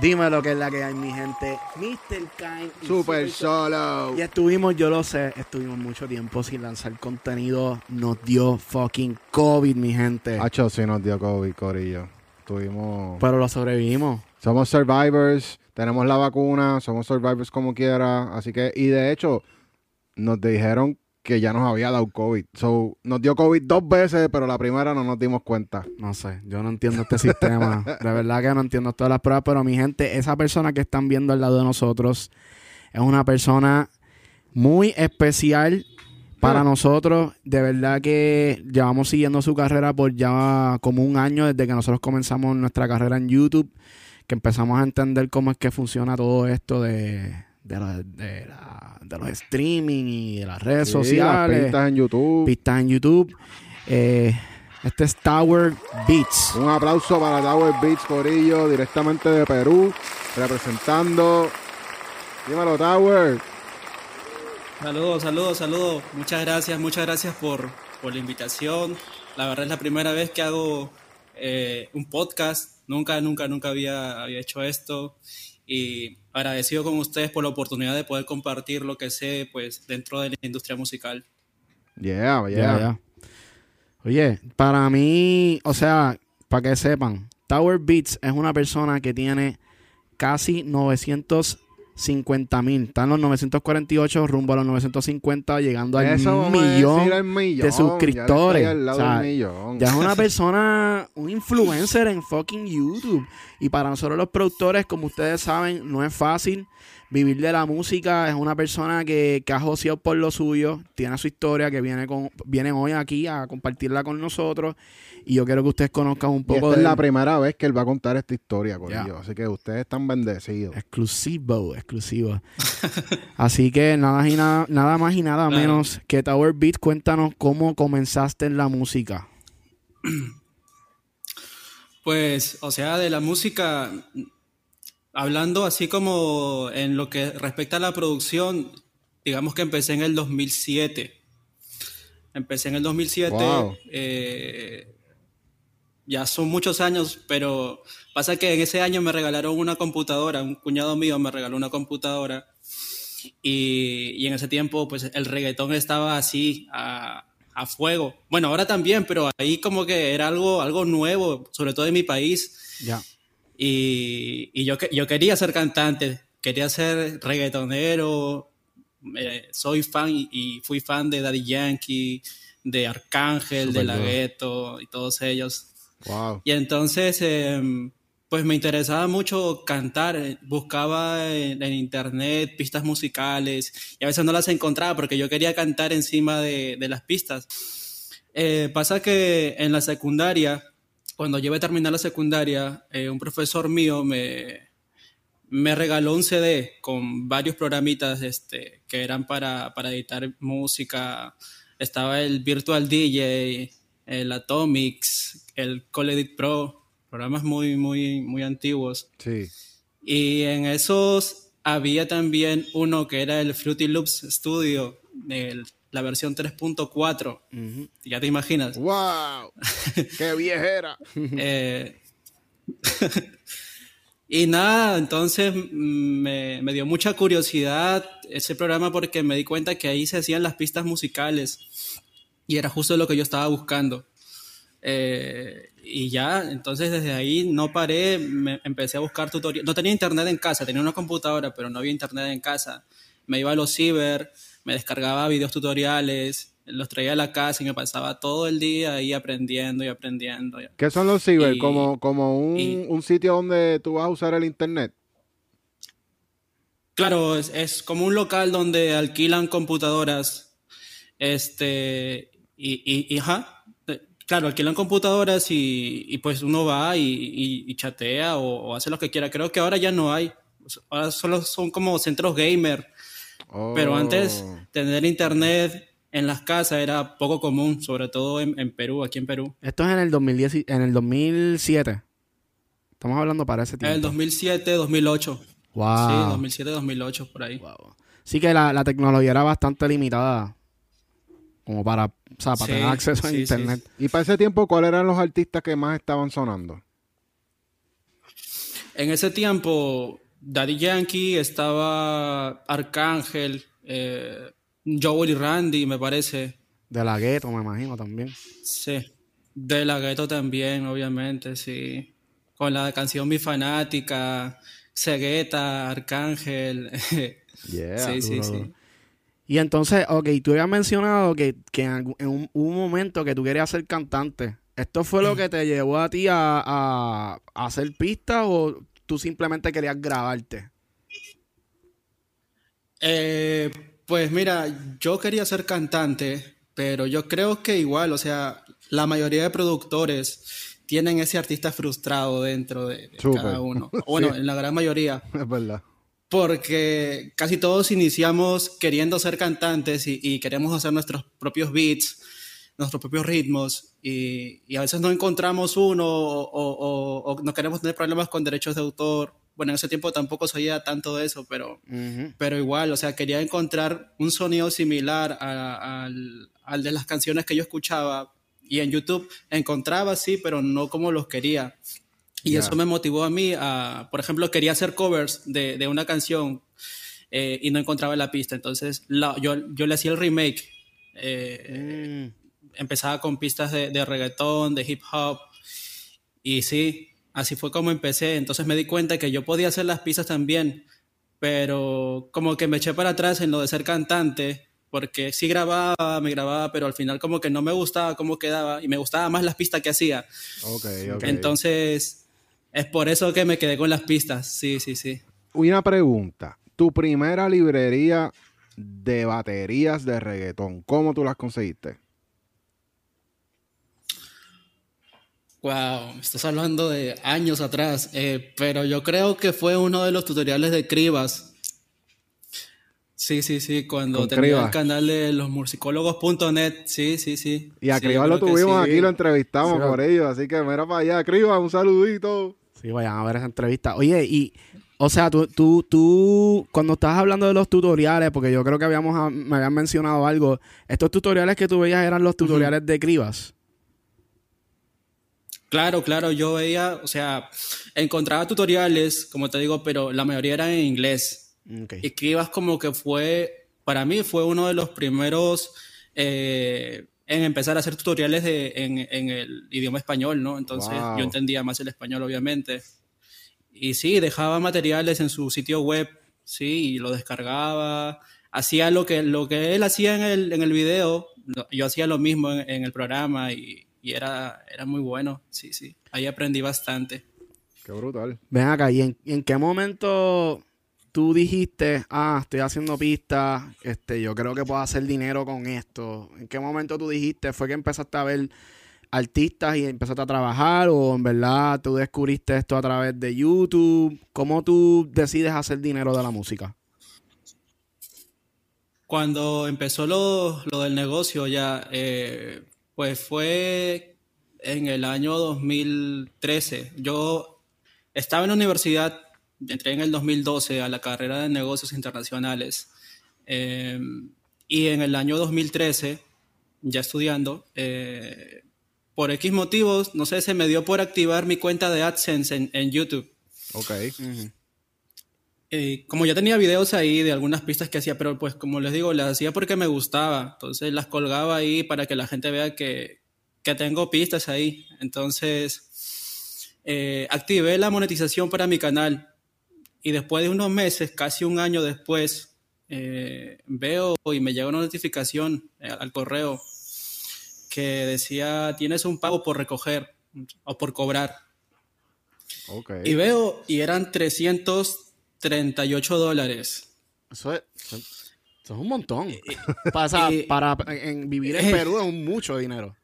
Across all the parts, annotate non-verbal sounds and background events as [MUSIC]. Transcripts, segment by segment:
Dime lo que es la que hay, mi gente. Mr. Kind. y Super solo. Y estuvimos, yo lo sé, estuvimos mucho tiempo sin lanzar contenido. Nos dio fucking COVID, mi gente. Hacho, sí nos dio COVID, Corillo. Tuvimos... Pero lo sobrevivimos. Somos survivors, tenemos la vacuna, somos survivors como quiera. Así que, y de hecho, nos dijeron que ya nos había dado COVID. So, nos dio COVID dos veces, pero la primera no nos dimos cuenta. No sé, yo no entiendo este sistema. De verdad que no entiendo todas las pruebas, pero mi gente, esa persona que están viendo al lado de nosotros es una persona muy especial para nosotros. De verdad que llevamos siguiendo su carrera por ya como un año desde que nosotros comenzamos nuestra carrera en YouTube, que empezamos a entender cómo es que funciona todo esto de, de, la- de la- de los streaming y de las redes Sí, sociales Las pistas en YouTube. pistas en YouTube. Eh, este es Tower Beats. Un aplauso para Tower Beats, Corillo, directamente de Perú, representando. Dímelo, Tower. Saludos, saludos, saludos. Muchas gracias, muchas gracias por, por la invitación. La verdad es la primera vez que hago eh, un podcast. Nunca, nunca, nunca había, había hecho esto. Y agradecido con ustedes por la oportunidad de poder compartir lo que sé pues dentro de la industria musical. Yeah, yeah. Ya. Oye, para mí, o sea, para que sepan, Tower Beats es una persona que tiene casi 950 mil. Está en los 948 rumbo a los 950, llegando al millón. al millón. de suscriptores. Ya, O sea. Ya es una [LAUGHS] persona, un influencer en fucking YouTube. Y para nosotros los productores, como ustedes saben, no es fácil. Vivir de la música es una persona que, que ha joseado por lo suyo, tiene su historia, que viene con viene hoy aquí a compartirla con nosotros. Y yo quiero que ustedes conozcan un Y poco esta es la primera vez que él va a contar esta historia, Corillo. Ya. Así que ustedes están bendecidos. exclusivo, exclusivo. [LAUGHS] Así que nada, y nada, nada más y nada menos que Tower Beat, cuéntanos cómo comenzaste en la música. [CLEARS THROAT] Pues, o sea, de la música, hablando así como en lo que respecta a la producción, digamos que empecé en el 2007. Empecé en el 2007. Wow. eh, ya son muchos años, pero pasa que en ese año me regalaron una computadora, un cuñado mío me regaló una computadora y, y en ese tiempo pues el reggaetón estaba así a, a fuego. Bueno, ahora también, pero ahí como que era algo, algo nuevo, sobre todo en mi país. Ya. Y, y yo, yo quería ser cantante, quería ser reggaetonero, eh, soy fan y, y fui fan de Daddy Yankee, de Arcángel, de Súper La duro. Ghetto y todos ellos. Wow. Y entonces, em, pues me interesaba mucho cantar, eh, buscaba en, internet pistas musicales y a veces no las encontraba porque yo quería cantar encima de, de las pistas. Eh, pasa que en la secundaria, cuando yo iba a terminar la secundaria, eh, un profesor mío me, me regaló un CD con varios programitas este, que eran para, para editar música. Estaba el Virtual DJ, el Atomics, el Coledit Pro, programas muy, muy, muy antiguos. Sí. Y en esos había también uno que era el Fruity Loops Studio, el- la versión 3.4. Ya te imaginas. ¡Wow! [LAUGHS] ¡Qué viejera! Eh, [LAUGHS] y nada, entonces mm, me, me dio mucha curiosidad ese programa porque me di cuenta que ahí se hacían las pistas musicales y era justo lo que yo estaba buscando. Eh, y ya, entonces desde ahí no paré, me empecé a buscar tutoriales. No tenía internet en casa, tenía una computadora, pero no había internet en casa. Me iba a los ciber, me descargaba videos tutoriales, los traía a la casa y me pasaba todo el día ahí aprendiendo y aprendiendo. ¿Qué son los ciber? Y- como como un, y- un sitio donde tú vas a usar el internet. Claro, es, es como un local donde alquilan computadoras. Este, y, y, y, ajá, claro, alquilan computadoras y, y pues uno va y, y- y chatea o, o hace lo que quiera. Creo que ahora ya no hay. Ahora solo son como centros gamer. Pero antes, Oh. tener internet en las casas era poco común, sobre todo en, en Perú, aquí en Perú. Esto es en el 2010, y- en el 2007. Estamos hablando para ese En tiempo. el 2007, 2008. Wow. Sí, 2007, 2008, por ahí. Wow. Sí que la, la tecnología era bastante limitada. Como para, o sea, para Sí, tener acceso a sí, sí. internet. Y para ese tiempo, ¿cuáles eran los artistas que más estaban sonando? en ese tiempo, Daddy Yankee, estaba Arcángel, eh, Joel y Randy, me parece. De la gueto, me imagino también. Sí. De la gueto también, obviamente, sí. Con la canción Mi Fanática, Cegueta, Arcángel. [LAUGHS] Yeah. sí, sí, duro, sí. Y entonces, ok, tú habías mencionado que, que en, un, un momento que tú querías ser cantante. ¿Esto fue lo que te llevó a ti a, a- a hacer pistas o tú simplemente querías grabarte? Eh, pues mira, yo quería ser cantante, pero yo creo que igual, o sea, la mayoría de productores tienen ese artista frustrado dentro de, cada uno. [LAUGHS] Bueno, en la gran mayoría. [LAUGHS] Es verdad. Porque casi todos iniciamos queriendo ser cantantes y, y queremos hacer nuestros propios beats, nuestros propios ritmos, y, y a veces no encontramos uno o, o- o- o no queremos tener problemas con derechos de autor. Bueno, en ese tiempo tampoco sabía tanto de eso, pero, Ujú. pero igual, o sea, quería encontrar un sonido similar a- al, al de las canciones que yo escuchaba. Y en YouTube encontraba, sí, pero no como los quería. Y eso me motivó a mí a, por ejemplo, quería hacer covers de, de una canción eh, y no encontraba la pista. Entonces la- yo, yo le hacía el remake. Eh, Mm. Empezaba con pistas de, de reggaetón, de hip hop. Y sí, así fue como empecé. Entonces me di cuenta que yo podía hacer las pistas también. Pero como que me eché para atrás en lo de ser cantante. Porque sí grababa, me grababa, pero al final como que no me gustaba cómo quedaba. Y me gustaba más las pistas que hacía. Ok, ok. Entonces, es por eso que me quedé con las pistas. Sí, sí, sí. Una pregunta. Tu primera librería de baterías de reggaetón, ¿cómo tú las conseguiste? Wow, me estás hablando de años atrás, eh, pero yo creo que fue uno de los tutoriales de Cribas. Sí, sí, sí, cuando tenía Cribas. el canal de los musicólogos.net, sí, sí, sí. Y a Sí, Criba yo lo tuvimos sí. aquí, lo entrevistamos Sí, por ellos, así que mira para allá, Criba, un saludito. Sí, vayan a ver esa entrevista. Oye, y, o sea, tú, tú, tú, cuando estás hablando de los tutoriales, porque yo creo que habíamos, ah, me habían mencionado algo, estos tutoriales que tú veías eran los tutoriales de Cribas. Claro, claro, yo veía, o sea, encontraba tutoriales, como te digo, pero la mayoría eran en inglés. Ok. Y Cribas como que fue, para mí fue uno de los primeros eh, en empezar a hacer tutoriales de, en, en el idioma español, ¿no? Entonces Wow. yo entendía más el español, obviamente. Y sí, dejaba materiales en su sitio web, sí, y lo descargaba. Hacía lo que, lo que él hacía en el, en el video, yo hacía lo mismo en, en el programa y, y era, era muy bueno, sí, sí. Ahí aprendí bastante. Qué brutal. Ven acá, ¿y en, y en qué momento tú dijiste, ah, estoy haciendo pistas, este, yo creo que puedo hacer dinero con esto? ¿En qué momento tú dijiste, fue que empezaste a ver artistas y empezaste a trabajar o en verdad tú descubriste esto a través de YouTube? ¿Cómo tú decides hacer dinero de la música? Cuando empezó lo, lo del negocio ya, eh, pues fue en el año 2013. Yo estaba en la universidad, entré en el 2012 a la carrera de negocios internacionales. eh, y en el año 2013, ya estudiando, eh, por X motivos, no sé, se me dio por activar mi cuenta de AdSense en, en YouTube. Ok. Eh, como ya tenía videos ahí de algunas pistas que hacía, pero pues como les digo, las hacía porque me gustaba. Entonces las colgaba ahí para que la gente vea que, que tengo pistas ahí. Entonces eh, activé la monetización para mi canal. Y después de unos meses, casi un año después, eh, veo y me llega una notificación eh, al correo que decía, tienes un pago por recoger o por cobrar. Y veo, y eran 338 dólares. Eso es, eso, es un montón. Pasa, y- para en vivir en Perú es mucho dinero.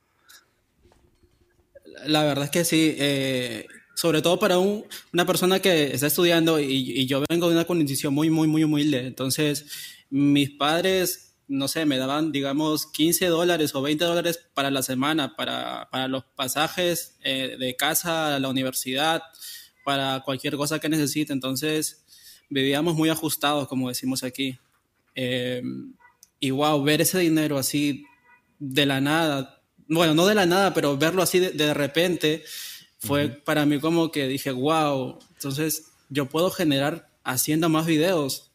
La verdad es que sí, eh, sobre todo para un- una persona que está estudiando y, yo vengo de una condición muy, muy, muy humilde. Entonces, mis padres, no sé, me daban, digamos, 15 dólares o 20 dólares para la semana, para, para los pasajes eh, de casa a la universidad, para cualquier cosa que necesite. Entonces, vivíamos muy ajustados, como decimos aquí. Eh, y wow, ver ese dinero así de la nada, bueno, no de la nada, pero verlo así de, de repente fue para mí como que dije, wow. Entonces yo puedo generar haciendo más videos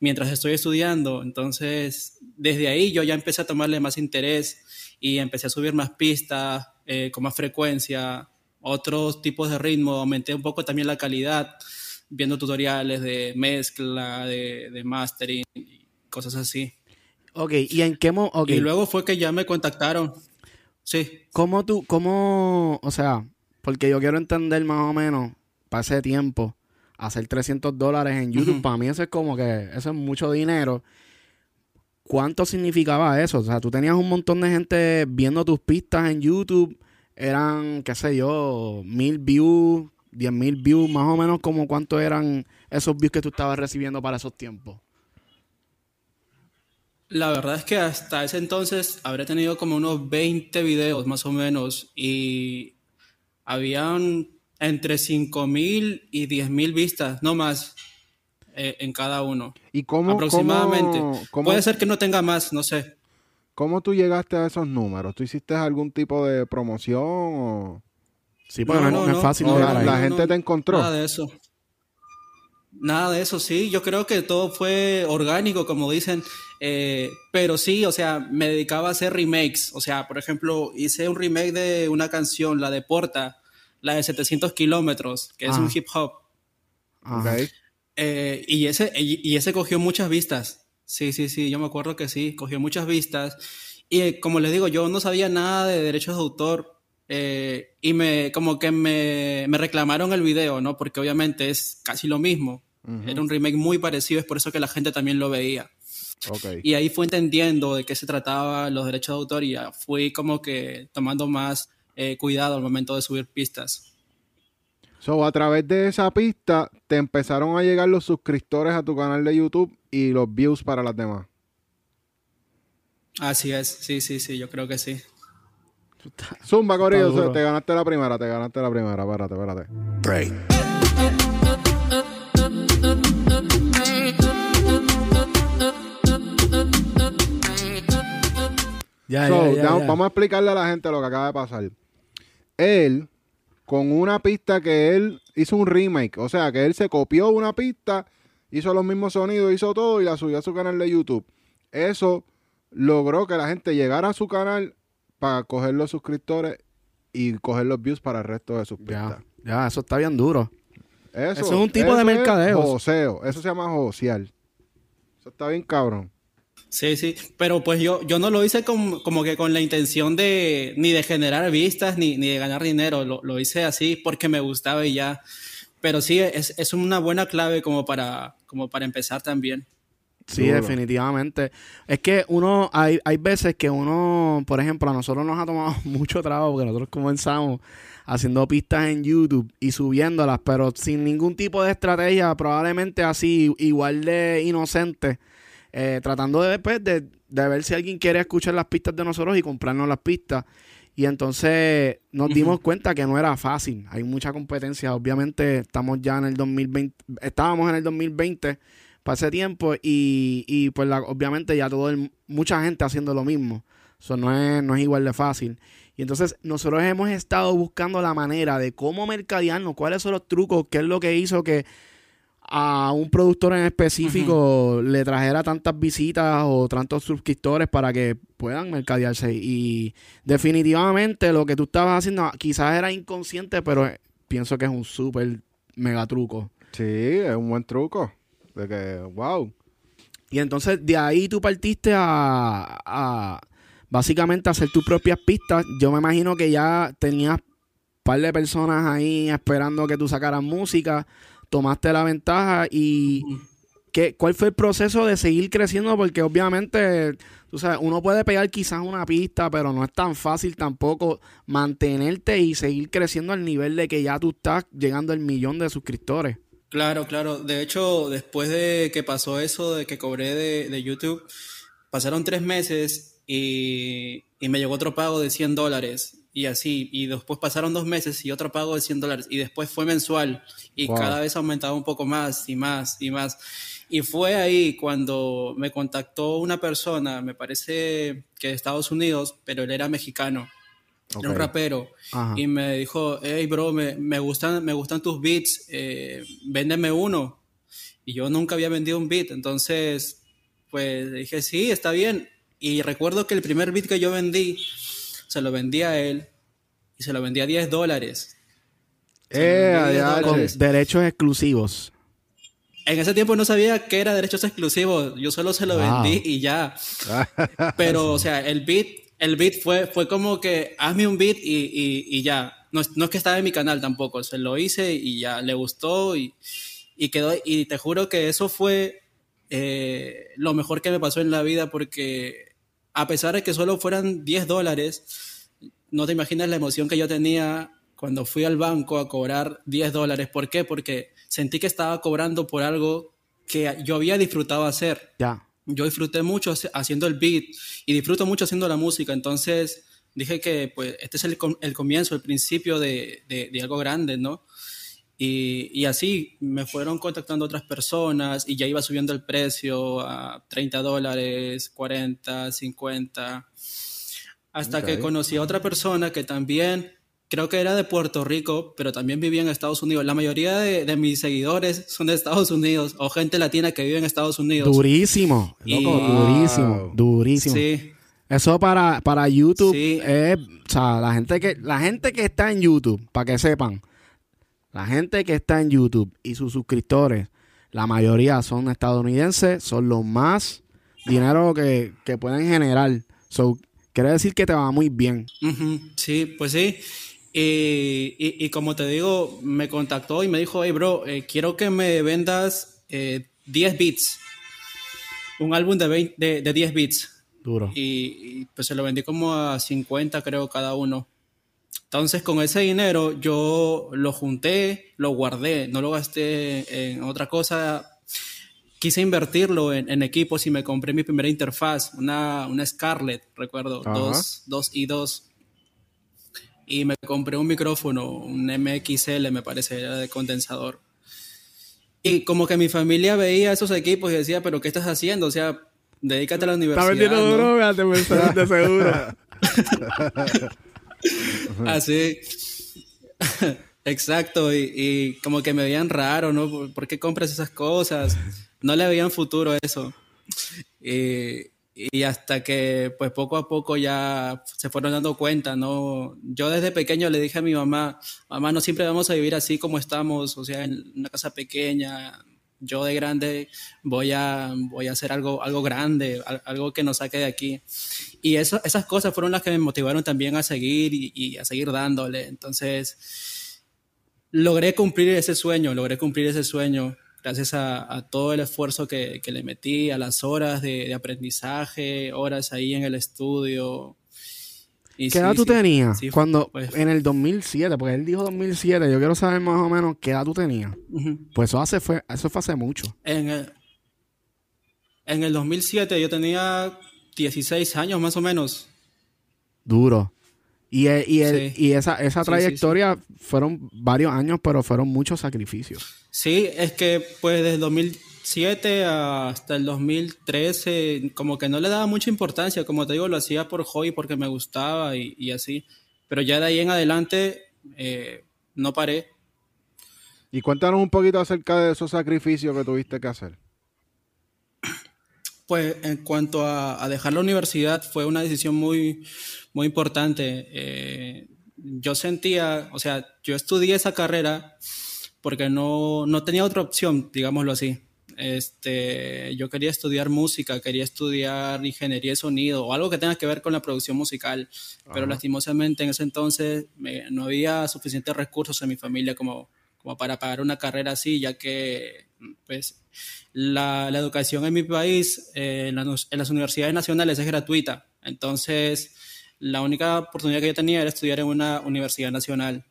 mientras estoy estudiando. Entonces, desde ahí yo ya empecé a tomarle más interés y empecé a subir más pistas eh, con más frecuencia, otros tipos de ritmo, aumenté un poco también la calidad, viendo tutoriales de mezcla, de, de mastering, cosas así. Ok, ¿y en qué mo Y luego fue que ya me contactaron. Sí. ¿Cómo tú, cómo, o sea, porque yo quiero entender más o menos, para ese tiempo, hacer 300 dólares en YouTube, para mí eso es como que, eso es mucho dinero. ¿Cuánto significaba eso? O sea, tú tenías un montón de gente viendo tus pistas en YouTube, eran, qué sé yo, mil views, diez mil views, más o menos como cuánto eran esos views que tú estabas recibiendo para esos tiempos. La verdad es que hasta ese entonces habré tenido como unos 20 videos más o menos y habían entre 5.000 y 10.000 vistas, no más, eh, en cada uno. ¿Y cómo? Aproximadamente. Puede ser que no tenga más, no sé. ¿Cómo tú llegaste a esos números? ¿Tú hiciste algún tipo de promoción o...? Sí, porque no, es fácil La gente te encontró. Nada de eso. Nada de eso, sí. Yo creo que todo fue orgánico, como dicen. Eh, pero sí, o sea, me dedicaba a hacer remakes. O sea, por ejemplo, hice un remake de una canción, la de Porta, la de 700 kilómetros, que es un hip hop. Eh, y, ese, y, ese cogió muchas vistas. Sí, sí, sí, yo me acuerdo que sí, cogió muchas vistas. Y eh, como les digo, yo no sabía nada de derechos de autor. y me, como que me, me reclamaron el video, ¿no? Porque obviamente es casi lo mismo. Era un remake muy parecido, es por eso que la gente también lo veía. Y ahí fue entendiendo de qué se trataba los derechos de autor y fui como que tomando más eh, cuidado al momento de subir pistas. So, a través de esa pista te empezaron a llegar los suscriptores a tu canal de YouTube y los views para las demás. Así es, sí, sí, sí, yo creo que sí. Zumba, Corillo, te ganaste la primera, te ganaste la primera, espérate, espérate. Break. Vamos a explicarle a la gente lo que acaba de pasar. Él, con una pista que él hizo un remake, o sea, que él se copió una pista, hizo los mismos sonidos, hizo todo y la subió a su canal de YouTube. Eso logró que la gente llegara a su canal para coger los suscriptores y coger los views para el resto de sus pistas. Ya, eso está bien duro. Eso, es un tipo de mercadeo. eso se llama social. Eso está bien cabrón. Sí, sí, pero pues yo, yo no lo hice como, como que con la intención de ni de generar vistas ni, ni de ganar dinero, lo, lo, hice así porque me gustaba y ya. Pero sí, es, es una buena clave como para, como para empezar también. Sí, definitivamente. Es que uno, hay, hay veces que uno, por ejemplo, a nosotros nos ha tomado [LAUGHS] mucho trabajo porque nosotros comenzamos haciendo pistas en YouTube y subiéndolas, pero sin ningún tipo de estrategia, probablemente así, igual de inocente eh, tratando de, después de, ver si alguien quiere escuchar las pistas de nosotros y comprarnos las pistas. Y entonces nos dimos cuenta que no era fácil. Hay mucha competencia. Obviamente estamos ya en el 2020, estábamos en el 2020 para ese tiempo y, y pues obviamente ya todo mucha gente haciendo lo mismo. Eso no es, no es igual de fácil. Y entonces nosotros hemos estado buscando la manera de cómo mercadearnos, cuáles son los trucos, qué es lo que hizo que a un productor en específico le trajera tantas visitas o tantos suscriptores para que puedan mercadearse. Y definitivamente lo que tú estabas haciendo quizás era inconsciente, pero pienso que es un súper mega truco. Sí, es un buen truco. De que, wow. Y entonces de ahí tú partiste a, a básicamente hacer tus propias pistas. Yo me imagino que ya tenías un par de personas ahí esperando que tú sacaras música tomaste la ventaja y ¿qué, ¿cuál fue el proceso de seguir creciendo? Porque obviamente, tú sabes, uno puede pegar quizás una pista, pero no es tan fácil tampoco mantenerte y seguir creciendo al nivel de que ya tú estás llegando al millón de suscriptores. Claro, claro. De hecho, después de que pasó eso, de que cobré de, YouTube, pasaron tres meses y, y me llegó otro pago de 100 dólares y así, y después pasaron dos meses y otro pago de 100 dólares, y después fue mensual, y cada vez aumentaba un poco más y más y más. Y fue ahí cuando me contactó una persona, me parece que de Estados Unidos, pero él era mexicano. era un rapero, Ajá. y me dijo, hey bro, me, me gustan, me gustan tus beats, eh, véndeme uno. Y yo nunca había vendido un beat, entonces, pues dije, sí, está bien. Y recuerdo que el primer beat que yo vendí, se lo vendí a él, y se lo vendí a 10 dólares. Eh. Con derechos exclusivos. En ese tiempo no sabía que era derechos exclusivos, yo solo se lo Wow. vendí y ya. [LAUGHS] Pero, o sea, el beat, el beat fue, fue como que hazme un beat y, y, y ya. No, es- no es que estaba en mi canal tampoco, se lo hice y ya le gustó y, y quedó. Y te juro que eso fue eh, lo mejor que me pasó en la vida porque a pesar de que solo fueran 10 dólares, no te imaginas la emoción que yo tenía cuando fui al banco a cobrar 10 dólares. ¿Por qué? Porque sentí que estaba cobrando por algo que yo había disfrutado hacer Ya. yo disfruté mucho haciendo el beat y disfruto mucho haciendo la música. Entonces dije que pues este es el, com- el comienzo, el principio de, de- de algo grande, ¿no? Y, y así me fueron contactando otras personas y ya iba subiendo el precio a 30 dólares, 40, 50, hasta que conocí a otra persona que también creo que era de Puerto Rico, pero también vivía en Estados Unidos. La mayoría de, de mis seguidores son de Estados Unidos o gente latina que vive en Estados Unidos. Durísimo. Loco, Y- durísimo. Durísimo. Sí, Eso para, para YouTube Sí. es, o sea, la gente que, la gente que está en YouTube, para que sepan, la gente que está en YouTube y sus suscriptores, la mayoría son estadounidenses, son los más dinero que, que pueden generar. So, quiere decir que te va muy bien. Ujú, sí, pues sí. Y, y- y como te digo, me contactó y me dijo, hey bro, eh, quiero que me vendas eh, 10 beats. Un álbum de, 20 de, de 10 beats. Duro. Y, y, pues se lo vendí como a 50 creo cada uno. Entonces con ese dinero yo lo junté, lo guardé, no lo gasté en otra cosa. Quise invertirlo en, en equipos y me compré mi primera interfaz, una, una Scarlett, recuerdo, Ajá. dos, dos y dos. Y me compré un micrófono, un MXL me parece, era de condensador. Y como que mi familia veía esos equipos y decía, pero ¿qué estás haciendo? O sea, dedícate a la universidad. ¿no? drogas, te pensaron de seguro. [LAUGHS] Así. [LAUGHS] Exacto, y, como que me veían raro, ¿no? ¿Por, qué compras esas cosas? No le veían futuro eso. Y hasta que, pues poco a poco ya se fueron dando cuenta, ¿no? Yo desde pequeño le dije a mi mamá, mamá, no siempre vamos a vivir así como estamos, o sea, en una casa pequeña. Yo de grande voy a, voy a hacer algo, algo grande, al- algo que nos saque de aquí. Y esas cosas fueron las que me motivaron también a seguir y, a seguir dándole. Entonces, logré cumplir ese sueño, logré cumplir ese sueño gracias a, todo el esfuerzo que, que le metí, a las horas de aprendizaje, horas ahí en el estudio. ¿Qué sí, edad tú sí, tenías? sí, Cuando, pues- en el 2007, porque él dijo 2007, yo quiero saber más o menos qué edad tú tenías. Pues eso hace fue, eso fue hace mucho. En el, en el 2007 yo tenía 16 años más o menos. Duro. Y, eh, y, el- y esa, esa trayectoria fueron varios años, pero fueron muchos sacrificios. Sí, es que pues desde el 2007 hasta el 2013 como que no le daba mucha importancia, como te digo, lo hacía por hobby porque me gustaba y, y así, pero ya de ahí en adelante eh, no paré. Y cuéntanos un poquito acerca de esos sacrificios que tuviste que hacer. [CLEARS THROAT] Pues en cuanto a, a dejar la universidad fue una decisión muy, muy importante. Eh, yo sentía, o sea, yo estudié esa carrera porque no, no tenía otra opción, digámoslo así. Este, yo quería estudiar música, quería estudiar ingeniería de sonido o algo que tenga que ver con la producción musical, pero lastimosamente en ese entonces me- no había suficientes recursos en mi familia como, como para pagar una carrera así, ya que pues la, la educación en mi país, eh, en, las, en las universidades nacionales es gratuita. Entonces, la única oportunidad que yo tenía era estudiar en una universidad nacional.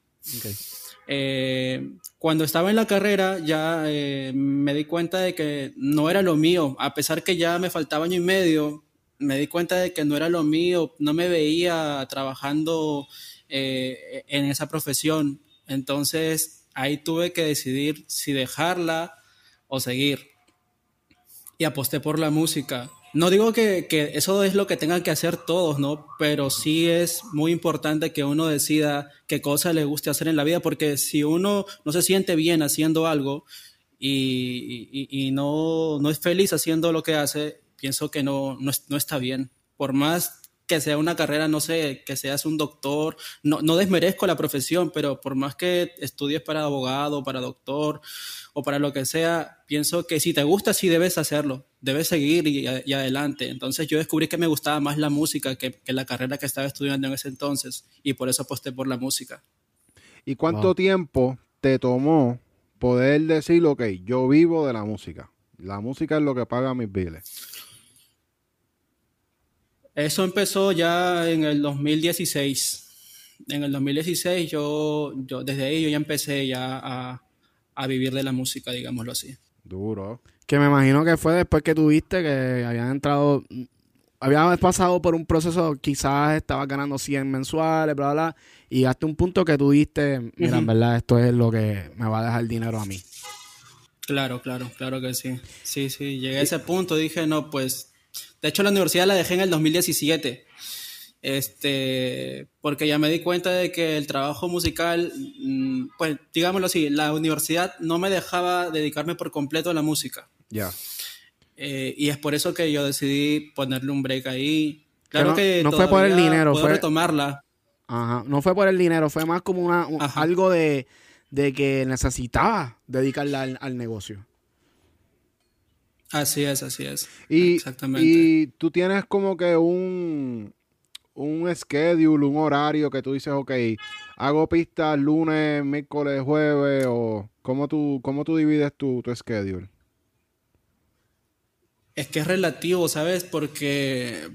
Eh, cuando estaba en la carrera ya eh, me di cuenta de que no era lo mío, a pesar que ya me faltaba año y medio, me di cuenta de que no era lo mío, no me veía trabajando eh, en esa profesión. Entonces ahí tuve que decidir si dejarla o seguir. Y aposté por la música. No digo que, que, eso es lo que tengan que hacer todos, ¿no? Pero sí es muy importante que uno decida qué cosa le guste hacer en la vida, porque si uno no se siente bien haciendo algo y, y, no, no es feliz haciendo lo que hace, pienso que no, no, no está bien. Por más que sea una carrera, no sé, que seas un doctor, no, no desmerezco la profesión, pero por más que estudies para abogado, para doctor o para lo que sea, pienso que si te gusta, sí debes hacerlo, debes seguir y, y adelante. Entonces yo descubrí que me gustaba más la música que, que, la carrera que estaba estudiando en ese entonces y por eso aposté por la música. ¿Y cuánto wow. tiempo te tomó poder decir, ok, yo vivo de la música? La música es lo que paga mis biles. Eso empezó ya en el 2016. En el 2016 yo, yo desde ahí yo ya empecé ya a, a vivir de la música, digámoslo así. Duro. Que me imagino que fue después que tuviste que habían entrado, habías pasado por un proceso, quizás estabas ganando 100 mensuales, bla, bla, y hasta un punto que tuviste, mira, uh -huh. en verdad, esto es lo que me va a dejar dinero a mí. Claro, claro, claro que sí. Sí, sí, llegué a ese punto, dije, no, pues, de hecho la universidad la dejé en el 2017 este, porque ya me di cuenta de que el trabajo musical, mm, pues digámoslo así, la universidad no me dejaba dedicarme por completo a la música. Ya. Yeah. Eh, y es por eso que yo decidí ponerle un break ahí. Claro no, que no fue por el dinero, puedo fue retomarla. Ajá, no fue por el dinero, fue más como una, un, algo de, de, que necesitaba dedicarla al, al negocio. Así es, así es. Y, Exactamente. Y tú tienes como que un, un schedule, un horario que tú dices, ok, hago pistas lunes, miércoles, jueves, o cómo tú, cómo tú divides tu, tu schedule? Es que es relativo, ¿sabes? Porque,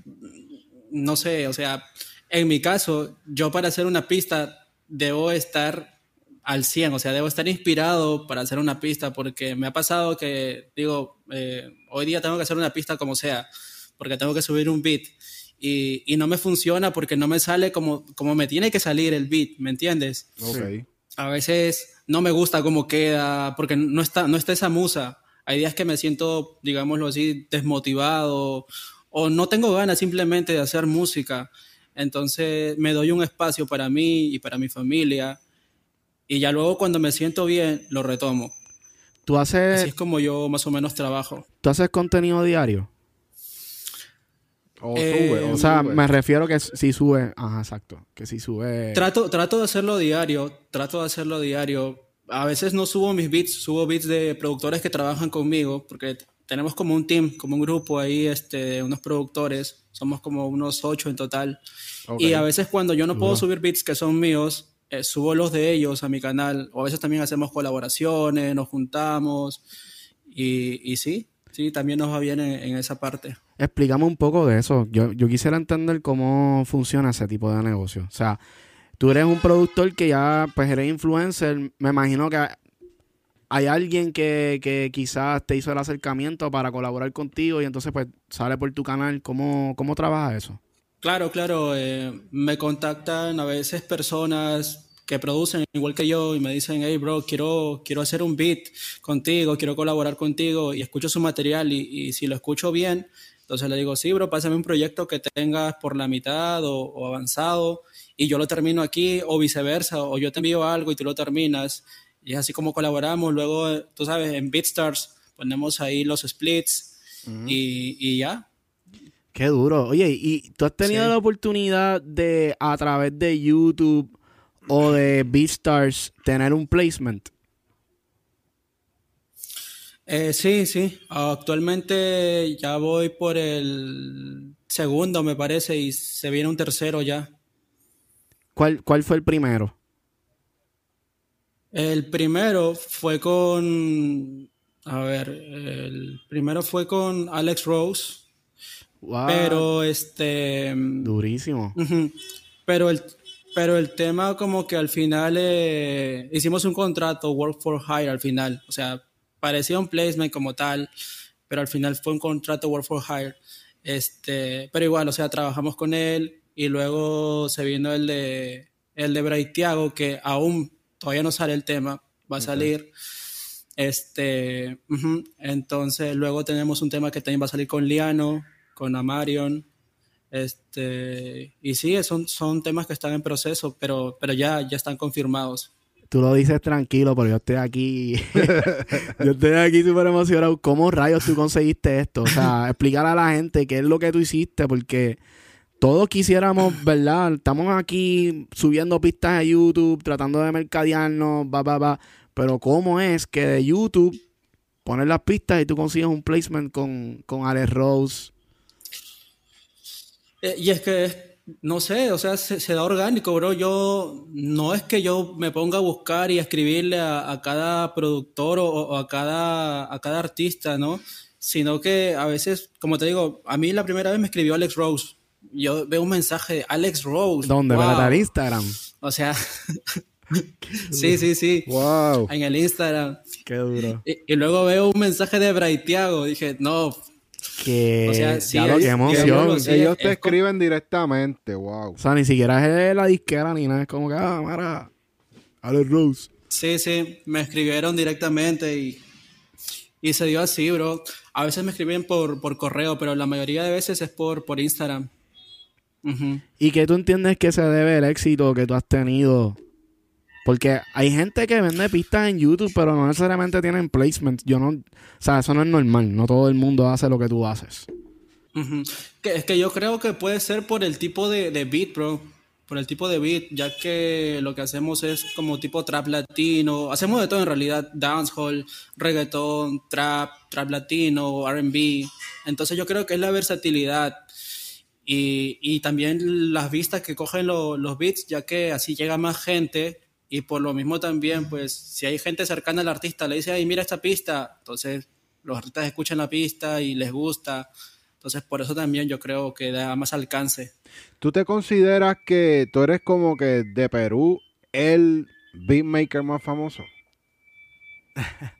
no sé, o sea, en mi caso, yo para hacer una pista debo estar al 100, o sea, debo estar inspirado para hacer una pista, porque me ha pasado que, digo, eh, hoy día tengo que hacer una pista como sea, porque tengo que subir un beat y, y, no me funciona porque no me sale como, como me tiene que salir el beat, ¿me entiendes? Okay. A veces no me gusta cómo queda porque no está, no está esa musa. Hay días que me siento, digámoslo así, desmotivado o no tengo ganas simplemente de hacer música. Entonces me doy un espacio para mí y para mi familia y ya luego cuando me siento bien lo retomo. ¿Tú haces... Así es como yo más o menos trabajo. ¿Tú haces contenido diario? O sube, eh, o, sea, sube. me refiero que si sube, ajá, exacto, que si sube. Trato, trato de hacerlo diario, trato de hacerlo diario. A veces no subo mis beats, subo beats de productores que trabajan conmigo, porque tenemos como un team, como un grupo ahí, este, de unos productores, somos como unos ocho en total. Okay. Y a veces cuando yo no puedo uh -huh. subir beats que son míos, eh, subo los de ellos a mi canal, o a veces también hacemos colaboraciones, nos juntamos, y, y sí, sí, también nos va bien en, en esa parte. Explícame un poco de eso. Yo, yo quisiera entender cómo funciona ese tipo de negocio. O sea, tú eres un productor que ya pues eres influencer. Me imagino que hay alguien que, que quizás te hizo el acercamiento para colaborar contigo y entonces pues sale por tu canal. ¿Cómo, cómo trabaja eso? Claro, claro. Eh, me contactan a veces personas que producen igual que yo y me dicen, hey bro, quiero, quiero hacer un beat contigo, quiero colaborar contigo y escucho su material y, y si lo escucho bien, entonces le digo, sí, bro, pásame un proyecto que tengas por la mitad o, o, avanzado y yo lo termino aquí o viceversa, o yo te envío algo y tú lo terminas. Y es así como colaboramos. Luego, tú sabes, en BeatStars ponemos ahí los splits uh -huh. y, y, ya. Qué duro. Oye, ¿y tú has tenido sí. la oportunidad de, a través de YouTube o de BeatStars, tener un placement? Eh, sí, sí. Actualmente ya voy por el segundo, me parece, y se viene un tercero ya. ¿Cuál, cuál fue el primero? El primero fue con. A ver, el primero fue con Alex Rose. Wow. Pero este. Durísimo. Uh -huh, pero el, pero el tema, como que al final eh, hicimos un contrato, Work for Hire, al final. O sea, parecía un placement como tal, pero al final fue un contrato work for hire. Este, pero igual, o sea, trabajamos con él y luego se vino el de el de Braithiago, que aún todavía no sale el tema, va a salir. Este, uh -huh. entonces luego tenemos un tema que también va a salir con Liano, con Amarion. Este, y sí, son, son temas que están en proceso, pero, pero ya, ya están confirmados. Tú lo dices tranquilo, pero yo estoy aquí. [LAUGHS] yo estoy aquí súper emocionado. ¿Cómo rayos tú conseguiste esto? O sea, [LAUGHS] explicar a la gente qué es lo que tú hiciste, porque todos quisiéramos, ¿verdad? Estamos aquí subiendo pistas a YouTube, tratando de mercadearnos, va, va, va. Pero ¿cómo es que de YouTube poner las pistas y tú consigues un placement con, con Alex Rose? Eh, y es que, no sé, o sea, se, da orgánico, bro. Yo, no es que yo me ponga a buscar y a escribirle a, cada productor o, a, cada, a cada artista, ¿no? Sino que a veces, como te digo, a mí la primera vez me escribió Alex Rose. Yo veo un mensaje de Alex Rose. ¿Dónde? ¿Para Instagram? O sea, [LAUGHS] sí, sí, sí. Wow. En el Instagram. Qué duro. Y, luego veo un mensaje de Braithiago. Dije, no, que, o sea, sí, qué emoción. Ellos, te escriben directamente, wow. O sea, ni siquiera es la disquera ni nada, es como que, ah, mara, Alex Rose. Sí, sí, me escribieron directamente y, y se dio así, bro. A veces me escriben por, por correo, pero la mayoría de veces es por, por Instagram. ¿Y que tú entiendes que se debe el éxito que tú has tenido porque hay gente que vende pistas en YouTube, pero no necesariamente tienen placement. Yo no, o sea, eso no es normal. No todo el mundo hace lo que tú haces. es que yo creo que puede ser por el tipo de, beat, bro. Por el tipo de beat, ya que lo que hacemos es como tipo trap latino. Hacemos de todo en realidad: dancehall, reggaeton, trap, trap latino, RB. Entonces yo creo que es la versatilidad. Y también las vistas que cogen los beats, ya que así llega más gente y por lo mismo también, pues, si hay gente cercana al artista, le dice, ay, mira esta pista, entonces los artistas escuchan la pista y les gusta. Entonces, por eso también yo creo que da más alcance. ¿Tú te consideras que tú eres como que de Perú el beatmaker más famoso? [LAUGHS]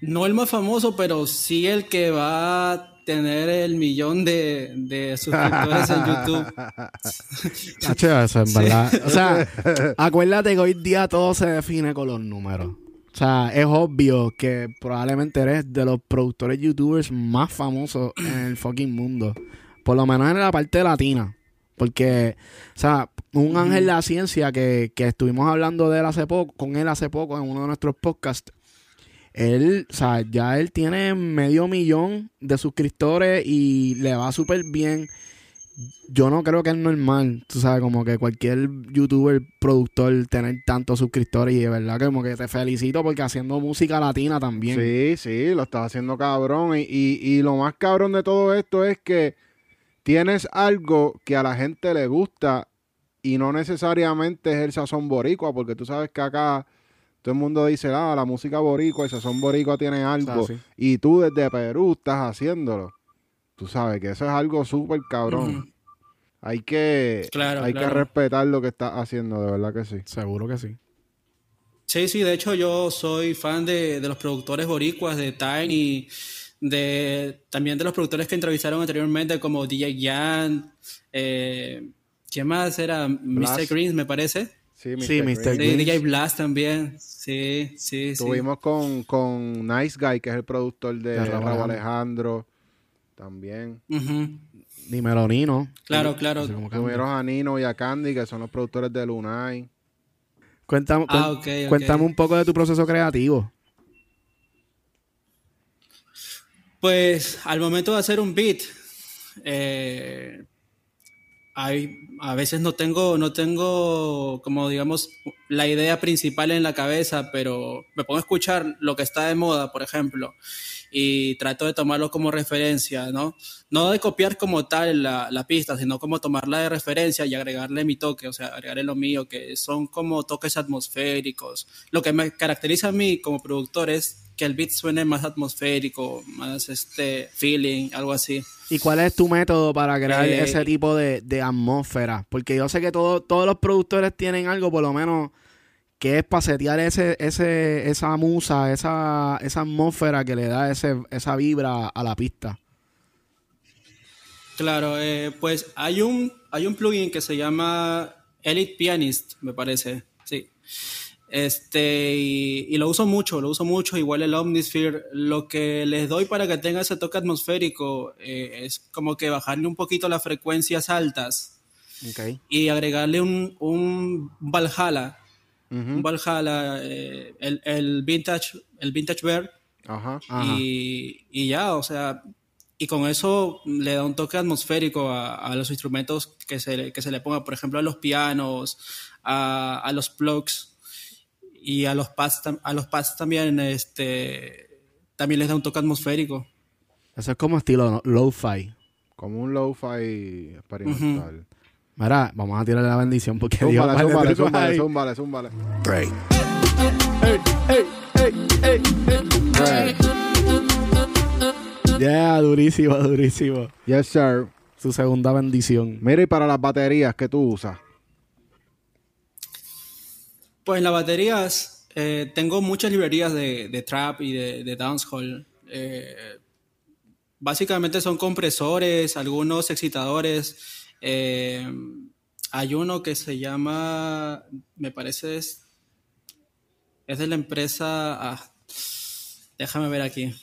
no el más famoso, pero sí el que va tener el millón de, de suscriptores en YouTube. [LAUGHS] eso en verdad. O sea, [LAUGHS] acuérdate que hoy día todo se define con los números. O sea, es obvio que probablemente eres de los productores youtubers más famosos en el fucking mundo. Por lo menos en la parte latina. Porque, o sea, un ángel de la ciencia que, que estuvimos hablando de él hace poco, con él hace poco en uno de nuestros podcasts, él, o sea, ya él tiene medio millón de suscriptores y le va súper bien. Yo no creo que es normal, tú sabes, como que cualquier youtuber, productor, tener tantos suscriptores y de verdad que como que te felicito porque haciendo música latina también. Sí, sí, lo estás haciendo cabrón. Y, y, y lo más cabrón de todo esto es que tienes algo que a la gente le gusta y no necesariamente es el sazón boricua, porque tú sabes que acá todo el mundo dice, ah, la música boricua, el son boricua tiene algo. Y tú desde Perú estás haciéndolo. Tú sabes que eso es algo súper cabrón. Hay que hay que respetar lo que estás haciendo, de verdad que sí. Seguro que sí. Sí, sí, de hecho yo soy fan de, los productores boricuas, de Tiny, de también de los productores que entrevistaron anteriormente como DJ Jan, eh, ¿quién más era? Mr. Greens, me parece. Sí, Mr. DJ Blast también. Sí, sí, Estuvimos con, con Nice Guy, que es el productor de, Raúl Alejandro. También. Dímelo Nino. Claro, claro. Tuvieron a Nino y a Candy, que son los productores de Lunay. Cuéntame, ah, cuéntame un poco de tu proceso creativo. Pues al momento de hacer un beat, eh, hay, a veces no tengo, no tengo, como digamos, la idea principal en la cabeza, pero me pongo a escuchar lo que está de moda, por ejemplo, y trato de tomarlo como referencia, ¿no? No de copiar como tal la, la pista, sino como tomarla de referencia y agregarle mi toque, o sea, agregarle lo mío, que son como toques atmosféricos. Lo que me caracteriza a mí como productor es que el beat suene más atmosférico, más este feeling, algo así. ¿Y cuál es tu método para crear eh, ese tipo de, atmósfera? Porque yo sé que todos los productores tienen algo, por lo menos, que es para setear ese, ese, esa musa, esa, esa atmósfera que le da ese, esa vibra a la pista. Claro, eh, pues hay un, hay un plugin que se llama Elite Pianist, me parece, sí. Este, y, y lo uso mucho, lo uso mucho, igual el Omnisphere. Lo que les doy para que tenga ese toque atmosférico eh, es como que bajarle un poquito las frecuencias altas Ok. y agregarle un, un Valhalla, Ujú. un Valhalla, eh, el, el Vintage, el Vintage Bear, Ajá. Ajá. y, y ya, o sea, y con eso le da un toque atmosférico a, a los instrumentos que se, que se le ponga, por ejemplo, a los pianos, a, a los plugs y a los pads, a los pads también, este, también les da un toque atmosférico. Eso es como estilo ¿no? lo-fi. Como un lo-fi experimental. Mira, vamos a tirarle la bendición porque un par de zúmbale, zúmbale, zúmbale. Right. Yeah, durísimo, durísimo. Yes, sir. Su segunda bendición. Mira, y para las baterías que tú usas. Pues en las baterías eh, tengo muchas librerías de, de trap y de, de dancehall. Eh, básicamente son compresores, algunos excitadores. eh, hay uno que se llama, me parece es, es de la empresa, ah, déjame ver aquí,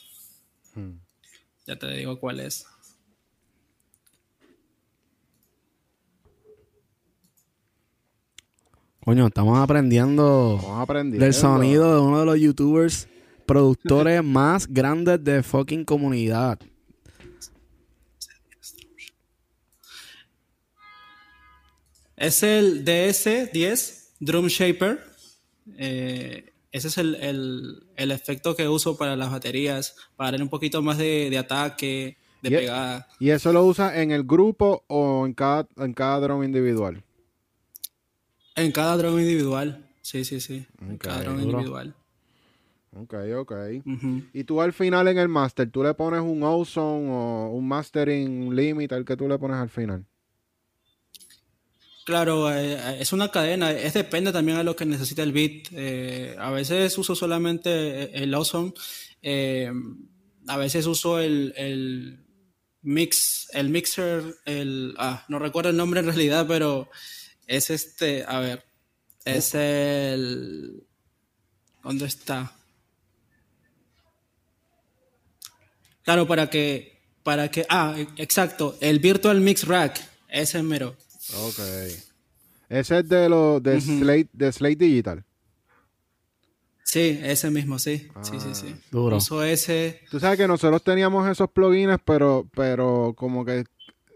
Hmm. ya te digo cuál es. Coño, estamos aprendiendo del sonido de uno de los youtubers productores [LAUGHS] más grandes de fucking comunidad. Es el DS10 Drum Shaper. Eh, ese es el, el- el efecto que uso para las baterías, para darle un poquito más de, de ataque, de Y- pegada. ¿Y eso lo usas en el grupo o en cada, en cada drum individual? En cada drum individual. Sí, sí, sí. En Ok, cada duro. individual. Ok, ok. Y tú al final en el master, ¿tú le pones un Ozone o un mastering limit al que tú le pones al final? Claro, eh, es una cadena, es depende también de lo que necesita el beat. Eh, a veces uso solamente el Awesome, eh, a veces uso el, el mix, el mixer, el ah, no recuerdo el nombre en realidad, pero es este, a ver, es el ¿dónde está? Claro, para que, para que, ah, exacto, el Virtual Mix Rack, ese mero. Ok. Ese es de los de Slate, de Slate Digital. Sí, ese mismo, sí. sí, sí, sí. Duro. Uso ese. Tú sabes que nosotros teníamos esos plugins, pero, pero como que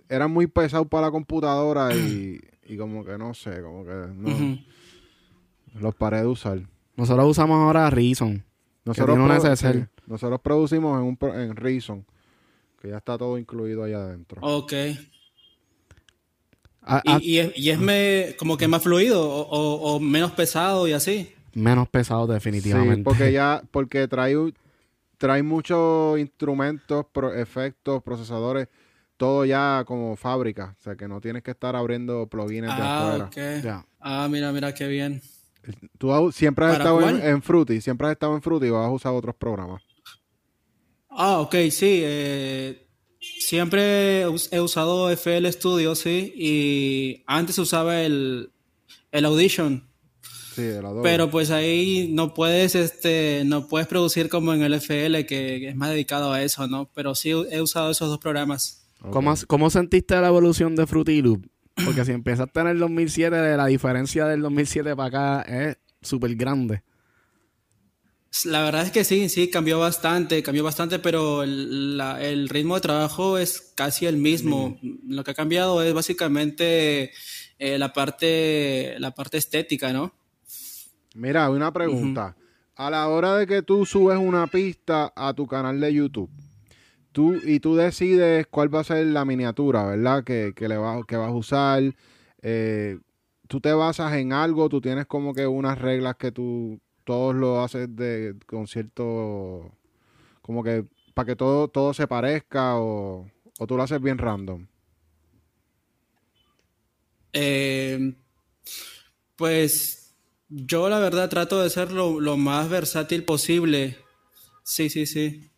eran muy pesados para la computadora y, [CLEARS THROAT] y como que no sé, como que no, los paré de usar. Nosotros usamos ahora Reason. Nosotros, tiene un produ- SSL. sí, nosotros producimos en, un, pro- en Reason, que ya está todo incluido allá adentro. Ok. A- Y, a- y es, y es me- como que más fluido o, o- o menos pesado y así. menos pesado definitivamente. Sí, porque ya, porque trae, trae muchos instrumentos, pro- efectos, procesadores, todo ya como fábrica. O sea que no tienes que estar abriendo plugins de Ah, afuera. Ah, mira, mira qué bien. Tú siempre has ¿Para estado en, Fruity, siempre has estado en Fruity o has usado otros programas. Ah, ok, sí. eh, siempre he us- he usado FL Studio, sí. Y antes usaba el, el Audition. Sí, de la Adobe. Pero pues ahí no puedes, este, no puedes producir como en el FL, que es más dedicado a eso, ¿no? Pero sí he usado esos dos programas. ¿Cómo, ¿Cómo sentiste la evolución de Fruity Loop? Porque si empezaste en el 2007, la diferencia del 2007 para acá es súper grande. La verdad es que sí, sí, cambió bastante, cambió bastante, pero el, la- el ritmo de trabajo es casi el mismo. Lo que ha cambiado es básicamente eh, la parte, la parte estética, ¿no? Mira, una pregunta. A la hora de que tú subes una pista a tu canal de YouTube, tú y tú decides cuál va a ser la miniatura, ¿verdad? Que, que le vas, que vas a usar. eh, tú te basas en algo, tú tienes como que unas reglas que tú todos lo haces de con cierto como que para que todo todo se parezca o, o tú lo haces bien random. Eh, pues yo la verdad trato de ser lo, lo más versátil posible. Sí, sí, sí.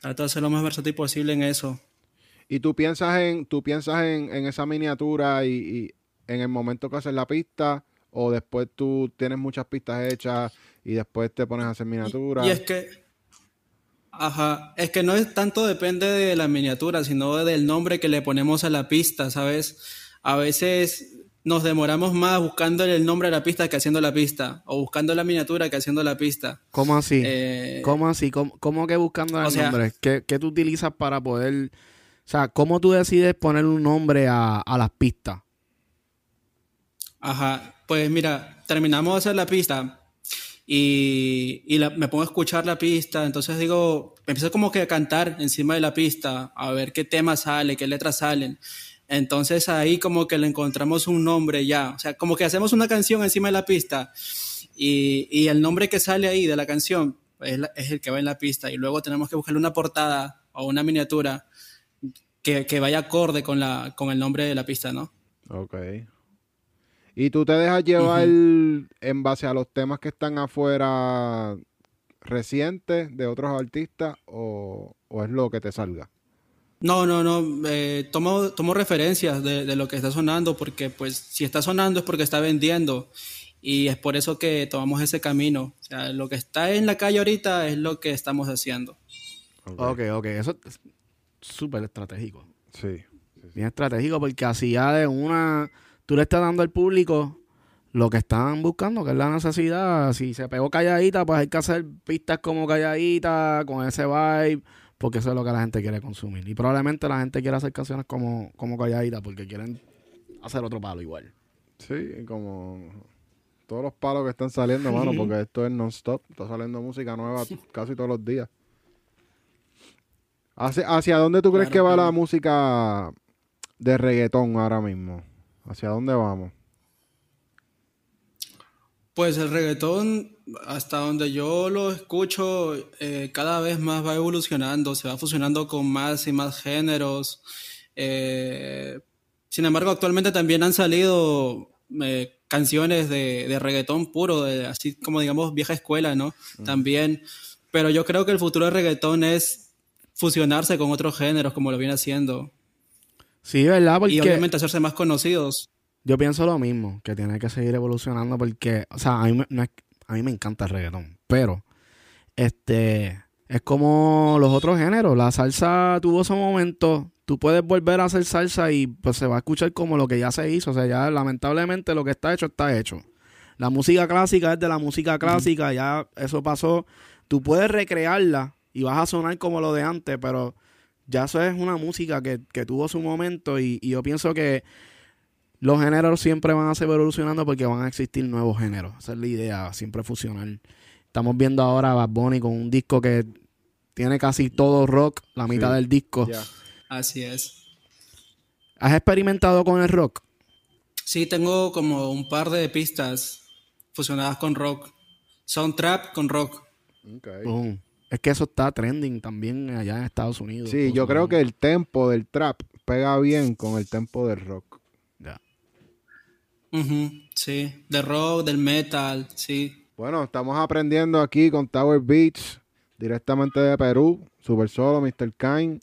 Trato de ser lo más versátil posible en eso. Y tú piensas en, tú piensas en, en esa miniatura y, y en el momento que haces la pista, o después tú tienes muchas pistas hechas y después te pones a hacer miniaturas. Y es que, ajá, es que no es tanto depende de la miniatura, sino del nombre que le ponemos a la pista, ¿sabes? A veces nos demoramos más buscando el nombre de la pista que haciendo la pista, o buscando la miniatura que haciendo la pista. ¿Cómo así? Eh, ¿Cómo así? ¿Cómo, cómo que buscando o el sea- nombre? ¿Qué, qué tú utilizas para poder... O sea, ¿cómo tú decides poner un nombre a, a las pistas? Ajá, pues mira, terminamos de hacer la pista y, y la- me pongo a escuchar la pista, entonces digo, empiezo como que a cantar encima de la pista, a ver qué temas sale, qué letras salen. Entonces ahí como que le encontramos un nombre ya, o sea, como que hacemos una canción encima de la pista y, y el nombre que sale ahí de la canción es, la- es el que va en la pista y luego tenemos que buscarle una portada o una miniatura que, que vaya acorde con, la, con el nombre de la pista, ¿no? Ok. ¿Y tú te dejas llevar en base a los temas que están afuera recientes de otros artistas o, o es lo que te salga? No, no, no. eh, tomo, tomo referencias de, de lo que está sonando porque, pues, si está sonando es porque está vendiendo. Y es por eso que tomamos ese camino. O sea, lo que está en la calle ahorita es lo que estamos haciendo. Ok, ok. Eso es súper estratégico. Sí. Bien estratégico porque así ya de una... Tú le estás dando al público lo que están buscando, que es la necesidad. Si se pegó calladita, pues hay que hacer pistas como calladita, con ese vibe, porque eso es lo que la gente quiere consumir. Y probablemente la gente quiere hacer canciones como, como calladita porque quieren hacer otro palo igual. Sí, como todos los palos que están saliendo, mano, porque esto es non-stop. Está saliendo música nueva casi todos los días. ¿Hacia, hacia dónde tú crees Claro, que va claro. la música de reggaetón ahora mismo? ¿Hacia dónde vamos? Pues el reggaetón, hasta donde yo lo escucho, eh, cada vez más va evolucionando, se va fusionando con más y más géneros. Eh, sin embargo, actualmente también han salido eh, canciones de, de reggaetón puro, de- así como digamos vieja escuela, ¿no? También. Pero yo creo que el futuro del reggaetón es fusionarse con otros géneros, como lo viene haciendo. Sí, ¿verdad? Porque Y obviamente hacerse más conocidos. Yo pienso lo mismo, que tiene que seguir evolucionando porque, o sea, a mí, me- no es- a mí me encanta el reggaetón, pero este es como los otros géneros. La salsa tuvo su momento, tú puedes volver a hacer salsa y pues se va a escuchar como lo que ya se hizo. O sea, ya lamentablemente lo que está hecho está hecho. La música clásica es de la música clásica, ya eso pasó. Tú puedes recrearla y vas a sonar como lo de antes, pero ya eso es una música que, que tuvo su momento y, y yo pienso que los géneros siempre van a seguir evolucionando porque van a existir nuevos géneros. Esa es la idea, siempre fusionar. Estamos viendo ahora a Bad Bunny con un disco que tiene casi todo rock, la mitad Sí. del disco. Así es. ¿Has experimentado con el rock? Sí, tengo como un par de pistas fusionadas con rock. Son trap con rock. Ok. Boom. Es que eso está trending también allá en Estados Unidos. Sí, yo creo que el tempo del trap pega bien con el tempo del rock. Ujú, sí, de rock, del metal, sí. Bueno, estamos aprendiendo aquí con Tower Beach, directamente de Perú. Super Solo, Mr. Kine.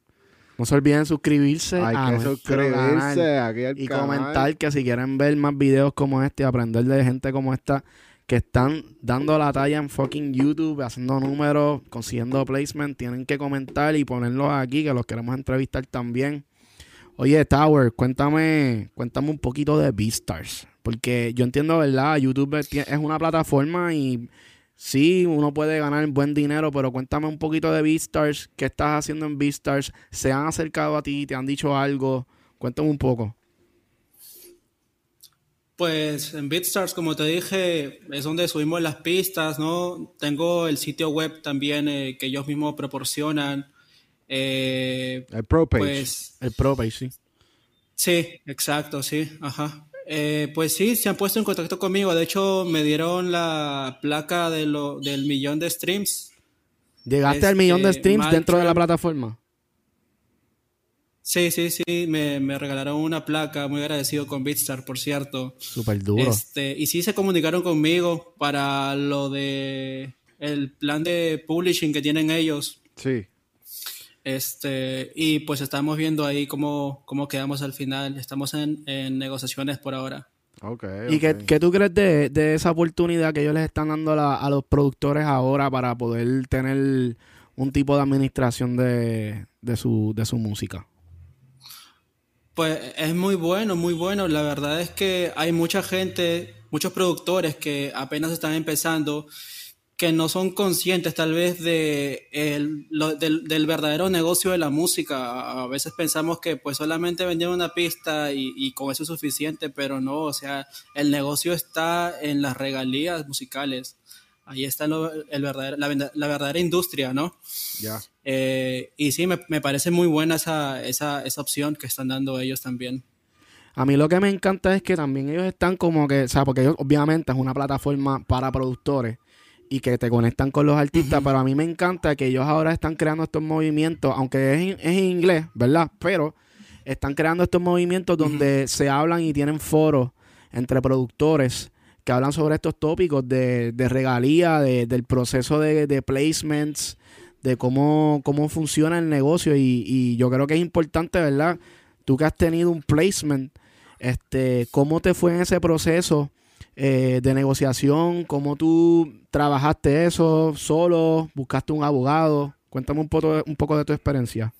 No se olviden suscribirse Hay a que nuestro suscribirse canal aquí al y canal. comentar que si quieren ver más videos como este y aprender de gente como esta que están dando la talla en fucking YouTube, haciendo números, consiguiendo placement, tienen que comentar y ponerlos aquí que los queremos entrevistar también. Oye, Tower, cuéntame, cuéntame un poquito de Beastars, porque yo entiendo, ¿verdad? YouTube es una plataforma y sí, uno puede ganar buen dinero, pero cuéntame un poquito de Beastars, qué estás haciendo en Beastars, se han acercado a ti, te han dicho algo, cuéntame un poco. Pues en BeatStars, como te dije, es donde subimos las pistas, ¿no? Tengo el sitio web también eh, que ellos mismos proporcionan. Eh, El Pro Page. pues El Pro Page, sí. sí, exacto, sí, ajá. Eh, pues sí, se han puesto en contacto conmigo. De hecho, me dieron la placa de lo, del millón de streams. Llegaste al millón de Este, streams dentro de la plataforma. Sí, sí, sí, me, me regalaron una placa, muy agradecido con BeatStar, por cierto. Súper duro. Este, y sí se comunicaron conmigo para lo de el plan de publishing que tienen ellos. Sí. Este, y pues estamos viendo ahí cómo, cómo quedamos al final. Estamos en, en negociaciones por ahora. Okay, ¿Y qué, qué tú crees de, de esa oportunidad que ellos les están dando a, la- a los productores ahora para poder tener un tipo de administración de, de, su, de su música? Pues es muy bueno, muy bueno. La verdad es que hay mucha gente, muchos productores que apenas están empezando, que no son conscientes tal vez de el- lo- del, del verdadero negocio de la música. A veces pensamos que pues solamente vender una pista y, y con eso es suficiente, pero no, o sea, el negocio está en las regalías musicales. Ahí está lo- el verdadero- la, verdadera industria, ¿no? Ya. Eh, y sí, me, me parece muy buena esa, esa, esa opción que están dando ellos también. A mí lo que me encanta es que también ellos están como que, o sea, porque ellos obviamente es una plataforma para productores y que te conectan con los artistas, pero a mí me encanta que ellos ahora están creando estos movimientos, aunque es, en- es en inglés, ¿verdad? Pero están creando estos movimientos donde se hablan y tienen foros entre productores que hablan sobre estos tópicos de, de regalía, de- del proceso de, de placements, de cómo, cómo funciona el negocio y, y yo creo que es importante, ¿verdad? Tú que has tenido un placement, este, ¿cómo te fue en ese proceso eh, de negociación? ¿Cómo tú trabajaste eso solo? ¿Buscaste un abogado? Cuéntame un poco, un poco de tu experiencia.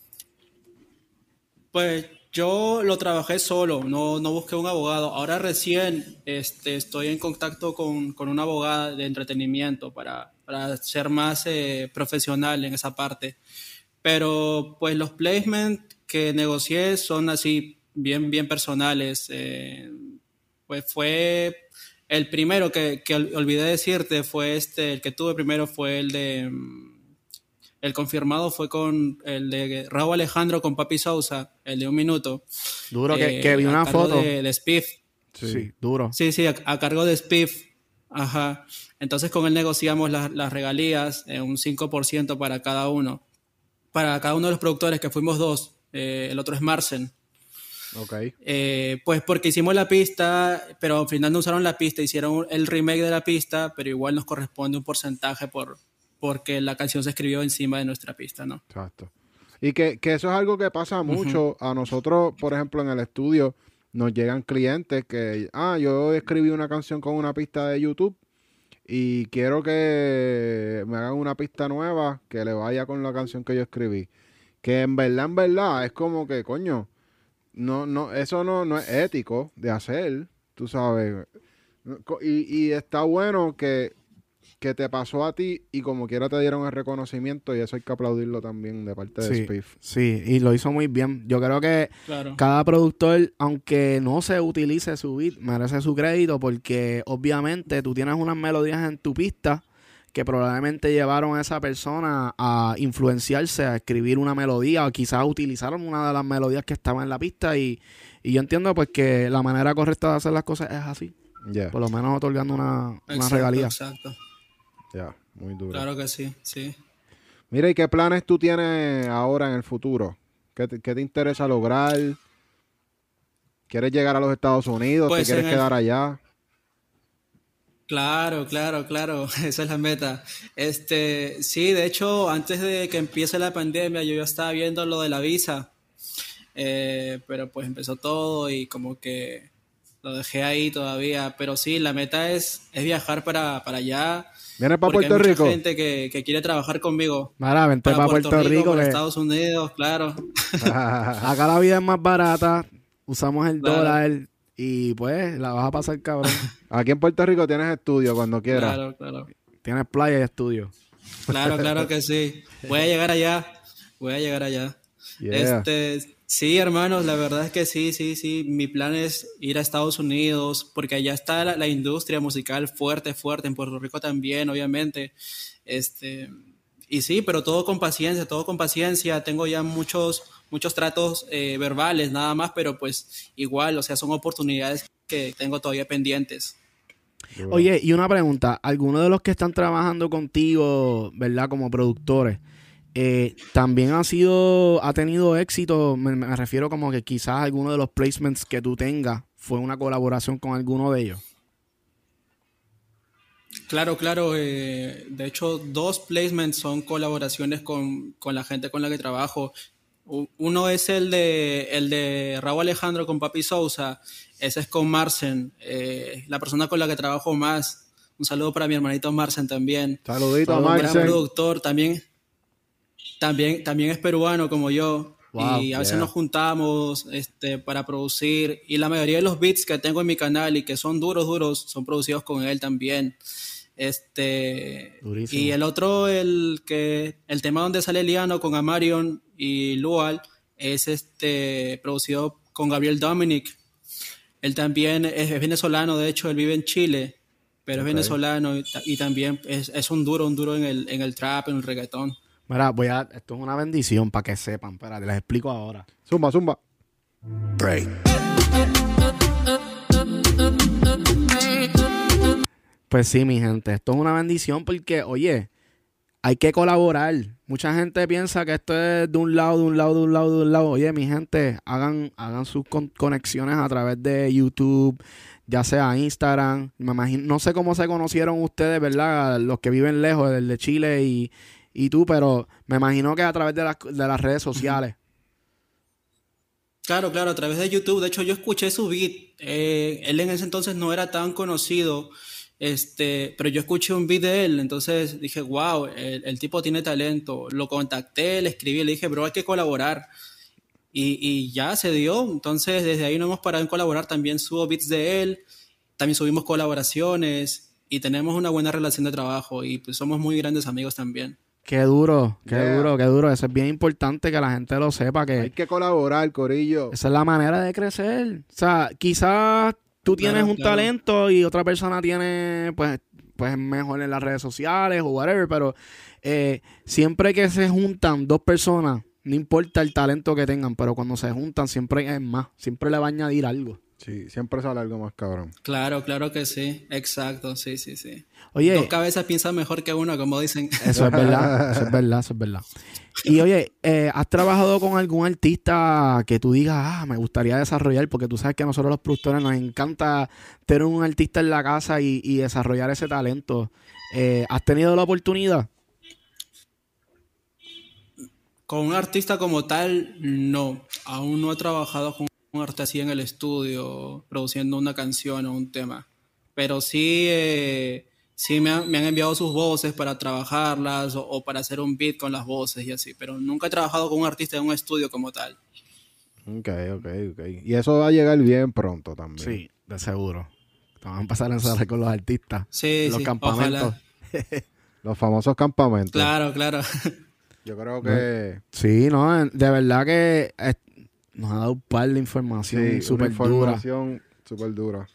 Pues yo lo trabajé solo, no, no busqué un abogado. Ahora recién este, estoy en contacto con, con una abogada de entretenimiento para, para ser más eh, profesional en esa parte. Pero pues los placements que negocié son así bien, bien personales. eh, pues fue el primero que, que ol- olvidé decirte, fue este, el que tuve primero fue el de... mm, El confirmado fue con el de Raúl Alejandro con Papi Sousa, el de un minuto. Duro, que, eh, que vi una foto. De, de Spiff. Sí. duro. Sí, sí, a, a cargo de Spiff. Ajá. Entonces con él negociamos las, las regalías, eh, un 5% para cada uno. Para cada uno de los productores, que fuimos dos. eh, el otro es Marcen. Ok. Eh, pues porque hicimos la pista, pero al final no usaron la pista, hicieron el remake de la pista, pero igual nos corresponde un porcentaje por porque la canción se escribió encima de nuestra pista, ¿no? Exacto. Y que, que eso es algo que pasa mucho. A nosotros, por ejemplo, en el estudio, nos llegan clientes que, ah, yo escribí una canción con una pista de YouTube y quiero que me hagan una pista nueva que le vaya con la canción que yo escribí. Que en verdad, en verdad, es como que, coño, no, no, eso no, no es ético de hacer, tú sabes. Y, y está bueno que, que te pasó a ti y como quiera te dieron el reconocimiento y eso hay que aplaudirlo también de parte de Sí, Spiff. sí, y lo hizo muy bien. Yo creo que Claro. cada productor, aunque no se utilice su beat, merece su crédito porque obviamente tú tienes unas melodías en tu pista que probablemente llevaron a esa persona a influenciarse, a escribir una melodía o quizás utilizaron una de las melodías que estaba en la pista y, y yo entiendo pues que la manera correcta de hacer las cosas es así, Ya, por lo menos otorgando una, una Exacto, regalía. Exacto. ya, muy duro. Claro que sí, sí. Mira, ¿y qué planes tú tienes ahora en el futuro? ¿Qué te, qué te interesa lograr? ¿Quieres llegar a los Estados Unidos? Pues ¿Te quieres en el- quedar allá? Claro, claro, claro, [LAUGHS] esa es la meta. Este, sí, de hecho, antes de que empiece la pandemia, yo ya estaba viendo lo de la visa, Eh, pero pues empezó todo y como que lo dejé ahí todavía. Pero sí, la meta es, es viajar para, para allá. ¿Vienes para Puerto hay mucha Rico? gente que, que quiere trabajar conmigo. Mira, vente para, Puerto, Rico, para que Estados Unidos, claro. [LAUGHS] acá la vida es más barata, usamos el Claro. dólar y pues la vas a pasar cabrón. [LAUGHS] Aquí en Puerto Rico tienes estudio cuando quieras. Claro, claro. Tienes playa y estudio. Claro, claro que sí. Voy a llegar allá. Voy a llegar allá. Yeah. Este, sí, hermanos, la verdad es que sí, sí, sí. Mi plan es ir a Estados Unidos, porque allá está la, la industria musical fuerte, fuerte. En Puerto Rico también, obviamente. Este, y sí, pero todo con paciencia, todo con paciencia. Tengo ya muchos, muchos tratos eh, verbales, nada más, pero pues igual, o sea, son oportunidades que tengo todavía pendientes. Oye, y una pregunta, ¿alguno de los que están trabajando contigo, verdad, como productores, eh, también ha sido, ha tenido éxito? Me, me refiero como que quizás alguno de los placements que tú tengas fue una colaboración con alguno de ellos. Claro, claro. eh, de hecho, dos placements son colaboraciones con, con la gente con la que trabajo. Uno es el de, el de Raúl Alejandro con Papi Sousa. ese es con Marcen, eh, la persona con la que trabajo más. Un saludo para mi hermanito Marcen también. Saludito a Un gran productor, también, también, también es peruano como yo. Wow, y a veces yeah. nos juntamos este, para producir. Y la mayoría de los beats que tengo en mi canal y que son duros, duros, son producidos con él también. Este, Durísimo. y el otro, el que el tema donde sale Liano con Amarion y Lual, es este producido con Gabriel Dominic. Él también es, es venezolano, de hecho, él vive en Chile, pero es venezolano y, ta- y también es, es un duro, un duro en el, en el trap, en el reggaetón. Mira, voy a, esto es una bendición para que sepan. Espérate, les explico ahora. Zumba, zumba. Pues sí, mi gente, esto es una bendición porque, oye, hay que colaborar. Mucha gente piensa que esto es de un lado, de un lado, de un lado, de un lado. Oye, mi gente, hagan, hagan sus con- conexiones a través de YouTube, ya sea Instagram. Me imagino, no sé cómo se conocieron ustedes, ¿verdad? Los que viven lejos, el de Chile y, y tú, pero me imagino que a través de las, de las redes sociales. Claro, claro, a través de YouTube. De hecho, yo escuché su beat. Eh, él en ese entonces no era tan conocido, este, pero yo escuché un beat de él. Entonces dije, wow, el, el tipo tiene talento. Lo contacté, le escribí, le dije, bro, hay que colaborar. Y, y ya se dio. Entonces, desde ahí no hemos parado en colaborar. También subo beats de él. También subimos colaboraciones. Y tenemos una buena relación de trabajo. Y pues somos muy grandes amigos también. Qué duro, qué Yeah. duro, qué duro. Eso es bien importante que la gente lo sepa, que Hay que colaborar, Corillo. esa es la manera de crecer. O sea, quizás tú tienes Claro, un claro. talento y otra persona tiene, pues, pues mejor en las redes sociales o whatever, pero eh, siempre que se juntan dos personas, no importa el talento que tengan, pero cuando se juntan siempre es más, siempre le va a añadir algo. Sí, siempre sale algo más cabrón. Claro, claro que sí. Exacto, sí, sí, sí. Oye, Dos cabezas piensan mejor que una, como dicen. [LAUGHS] Eso es verdad, eso es verdad, eso es verdad. Y oye, eh, ¿has trabajado con algún artista que tú digas, ah, me gustaría desarrollar? Porque tú sabes que a nosotros los productores nos encanta tener un artista en la casa y, y desarrollar ese talento. Eh, ¿Has tenido la oportunidad? Con un artista como tal, no. Aún no he trabajado con un artista así en el estudio, produciendo una canción o un tema. Pero sí, eh, sí me han, me han enviado sus voces para trabajarlas o, o para hacer un beat con las voces y así. Pero nunca he trabajado con un artista en un estudio como tal. Ok, ok, ok. Y eso va a llegar bien pronto también. Sí, de seguro. Te van a empezar a ensayar con los artistas. Sí, los sí, campamentos. ojalá. [LAUGHS] Los famosos campamentos. Claro, claro. Yo creo que Sí, no, de verdad que nos ha dado un par de información súper dura. información súper dura.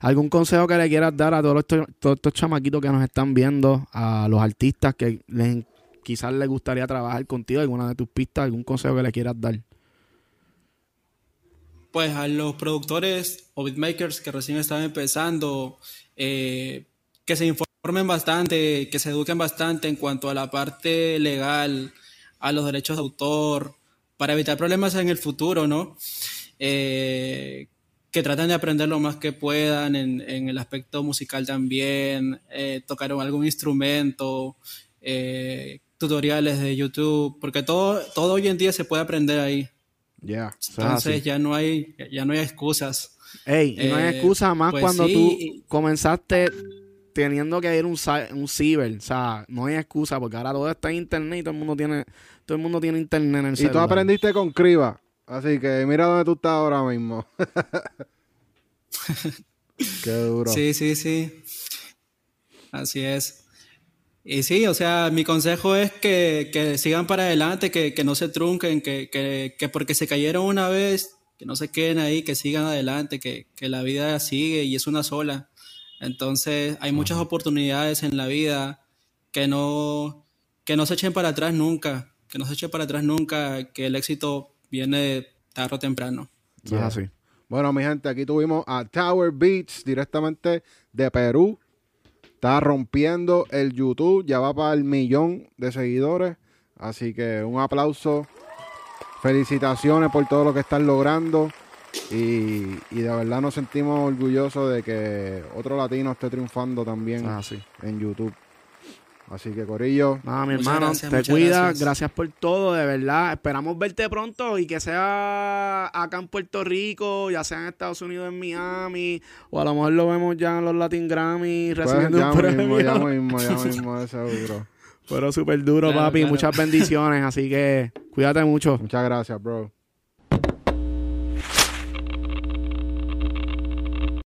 ¿Algún consejo que le quieras dar a todos estos, todos estos chamaquitos que nos están viendo, a los artistas que les, quizás les gustaría trabajar contigo, alguna de tus pistas, algún consejo que le quieras dar? Pues a los productores o beatmakers que recién están empezando, eh, que se informen bastante, que se eduquen bastante en cuanto a la parte legal, a los derechos de autor, para evitar problemas en el futuro, ¿no? Eh, que traten de aprender lo más que puedan en, en el aspecto musical también, eh, tocar algún instrumento, eh, tutoriales de YouTube, porque todo, todo hoy en día se puede aprender ahí. Ya. Entonces ya no hay, ya no hay excusas. Ey, no hay excusa más pues cuando sí, tú comenzaste teniendo que ir un, un ciber, o sea, no hay excusa porque ahora todo está en internet y todo el mundo tiene, todo el mundo tiene internet en el Y tú celular. aprendiste con Criba. Así que mira dónde tú estás ahora mismo. [LAUGHS] Qué duro. Sí, sí, sí. Así es. Y sí, o sea, mi consejo es que, que sigan para adelante, que, que no se trunquen, que, que, que porque se cayeron una vez, que no se queden ahí, que sigan adelante, que, que la vida sigue y es una sola. Entonces, hay muchas oportunidades en la vida que no, que no se echen para atrás nunca, que no se echen para atrás nunca, que el éxito viene tarde o temprano. Eso es así. Bueno, mi gente, aquí tuvimos a Tower Beats directamente de Perú. Está rompiendo el YouTube, ya va para el millón de seguidores. Así que un aplauso. Felicitaciones por todo lo que están logrando. Y, y de verdad nos sentimos orgullosos de que otro latino esté triunfando también así. en YouTube. Así que, Corillo, Nada, mi Muchas hermano, gracias, te cuidas. gracias. Gracias. por todo, de verdad. Esperamos verte pronto y que sea acá en Puerto Rico, ya sea en Estados Unidos, en Miami, o a lo mejor lo vemos ya en los Latin Grammy pues, recibiendo ya un premio. mismo, ya mismo, ya [LAUGHS] mismo, de seguro. Pero súper duro, Claro, papi. claro. Muchas bendiciones, así que cuídate mucho. Muchas gracias, bro.